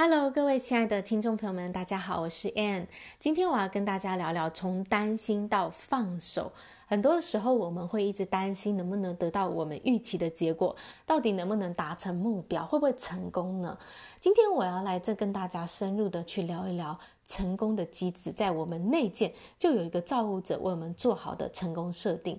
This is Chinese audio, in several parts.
Hello，各位亲爱的听众朋友们，大家好，我是 Ann。今天我要跟大家聊聊从担心到放手。很多时候我们会一直担心能不能得到我们预期的结果，到底能不能达成目标，会不会成功呢？今天我要来这跟大家深入的去聊一聊成功的机制，在我们内建就有一个造物者为我们做好的成功设定。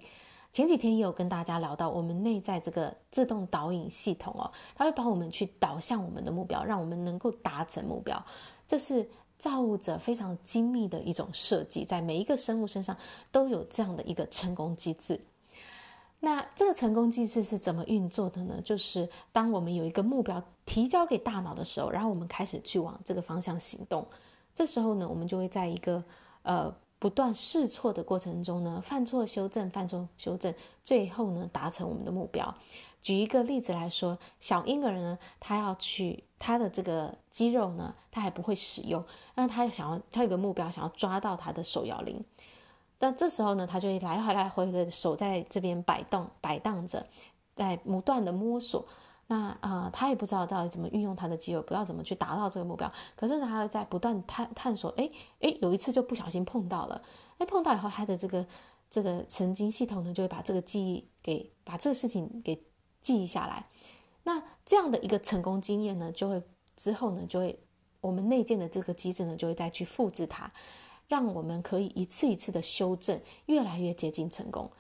前几天也有跟大家聊到，我们内在这个自动导引系统哦，它会帮我们去导向我们的目标，让我们能够达成目标。这是造物者非常精密的一种设计，在每一个生物身上都有这样的一个成功机制。那这个成功机制是怎么运作的呢？就是当我们有一个目标提交给大脑的时候，然后我们开始去往这个方向行动，这时候呢，我们就会在一个呃。不断试错的过程中呢，犯错修正，犯错修正，最后呢，达成我们的目标。举一个例子来说，小婴儿呢，他要去他的这个肌肉呢，他还不会使用，那他想要他有个目标，想要抓到他的手摇铃。但这时候呢，他就会来回来回回的手在这边摆动摆荡着，在不断的摸索。那啊、他也不知道到底怎么运用他的肌肉，不知道怎么去达到这个目标。可是呢，他在不断探探索，哎哎，有一次就不小心碰到了，哎，碰到以后，他的这个这个神经系统呢，就会把这个记忆给把这个事情给记忆下来。那这样的一个成功经验呢，就会之后呢，就会我们内建的这个机制呢，就会再去复制它，让我们可以一次一次的修正，越来越接近成功。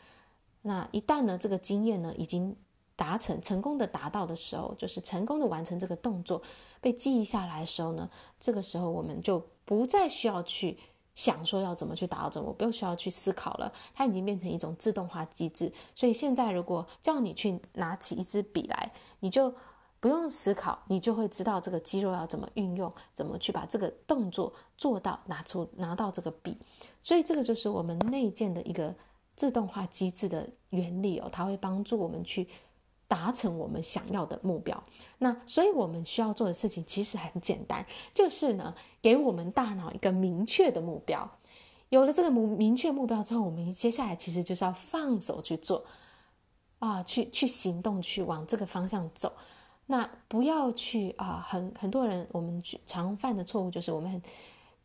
那一旦呢，这个经验呢，已经达成成功的达到的时候，就是成功的完成这个动作，被记忆下来的时候呢，这个时候我们就不再需要去想说要怎么去达到怎么我，不用需要去思考了，它已经变成一种自动化机制。所以现在如果叫你去拿起一支笔来，你就不用思考，你就会知道这个肌肉要怎么运用，怎么去把这个动作做到，拿出拿到这个笔。所以这个就是我们内建的一个自动化机制的原理哦，它会帮助我们去。达成我们想要的目标，那所以我们需要做的事情其实很简单，就是呢，给我们大脑一个明确的目标。有了这个目明确目标之后，我们接下来其实就是要放手去做，啊，去去行动，去往这个方向走。那不要去啊，很很多人我们常犯的错误就是我们很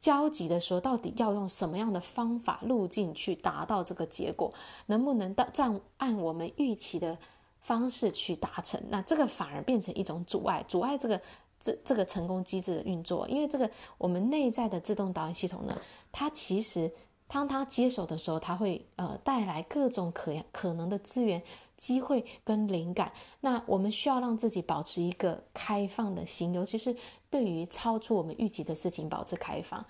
焦急的说，到底要用什么样的方法路径去达到这个结果，能不能到这样按我们预期的。方式去达成，那这个反而变成一种阻碍，阻碍这个这这个成功机制的运作。因为这个我们内在的自动导演系统呢，它其实当它接手的时候，它会呃带来各种可可能的资源、机会跟灵感。那我们需要让自己保持一个开放的心，尤其是对于超出我们预期的事情保持开放。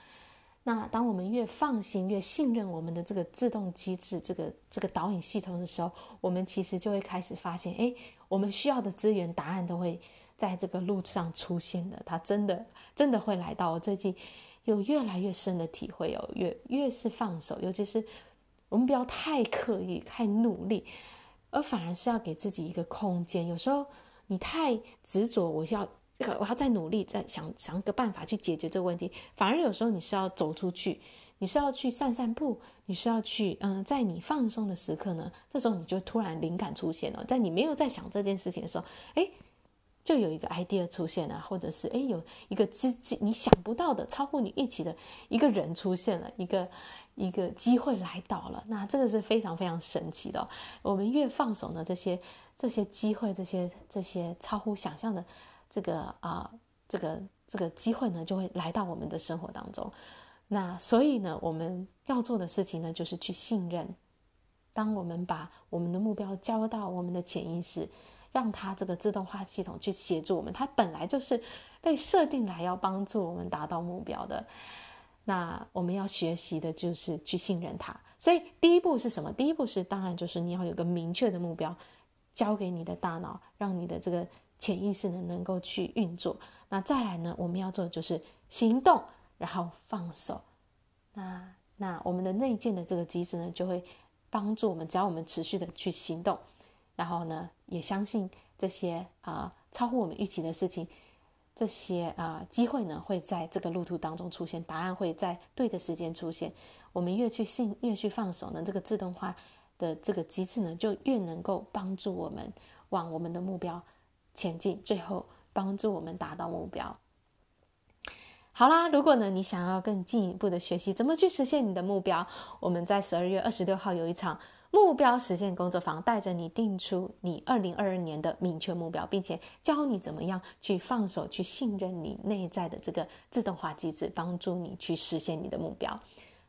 那当我们越放心、越信任我们的这个自动机制、这个这个导引系统的时候，我们其实就会开始发现，哎，我们需要的资源、答案都会在这个路上出现的。它真的真的会来到。我最近有越来越深的体会哦，越越是放手，尤其是我们不要太刻意、太努力，而反而是要给自己一个空间。有时候你太执着，我要。这个我要再努力，再想想个办法去解决这个问题。反而有时候你是要走出去，你是要去散散步，你是要去嗯，在你放松的时刻呢，这时候你就突然灵感出现了。在你没有在想这件事情的时候，哎，就有一个 idea 出现了，或者是哎有一个机机你想不到的、超乎你预期的一个人出现了，一个一个机会来到了。那这个是非常非常神奇的。我们越放手呢，这些这些机会，这些这些超乎想象的。这个啊、这个这个机会呢，就会来到我们的生活当中。那所以呢，我们要做的事情呢，就是去信任。当我们把我们的目标交到我们的潜意识，让它这个自动化系统去协助我们，它本来就是被设定来要帮助我们达到目标的。那我们要学习的就是去信任它。所以第一步是什么？第一步是当然就是你要有个明确的目标，交给你的大脑，让你的这个。潜意识呢，能够去运作，那再来呢，我们要做的就是行动，然后放手。那那我们的内建的这个机制呢，就会帮助我们，只要我们持续的去行动，然后呢，也相信这些啊、超乎我们预期的事情，这些啊、机会呢，会在这个路途当中出现，答案会在对的时间出现。我们越去信，越去放手呢，这个自动化的这个机制呢，就越能够帮助我们往我们的目标前进，最后帮助我们达到目标。好啦，如果呢你想要更进一步的学习怎么去实现你的目标，我们在十二月二十六号有一场目标实现工作坊，带着你定出你二零二二年的明确目标，并且教你怎么样去放手，去信任你内在的这个自动化机制，帮助你去实现你的目标。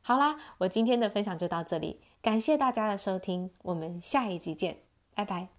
好啦，我今天的分享就到这里，感谢大家的收听，我们下一集见，拜拜。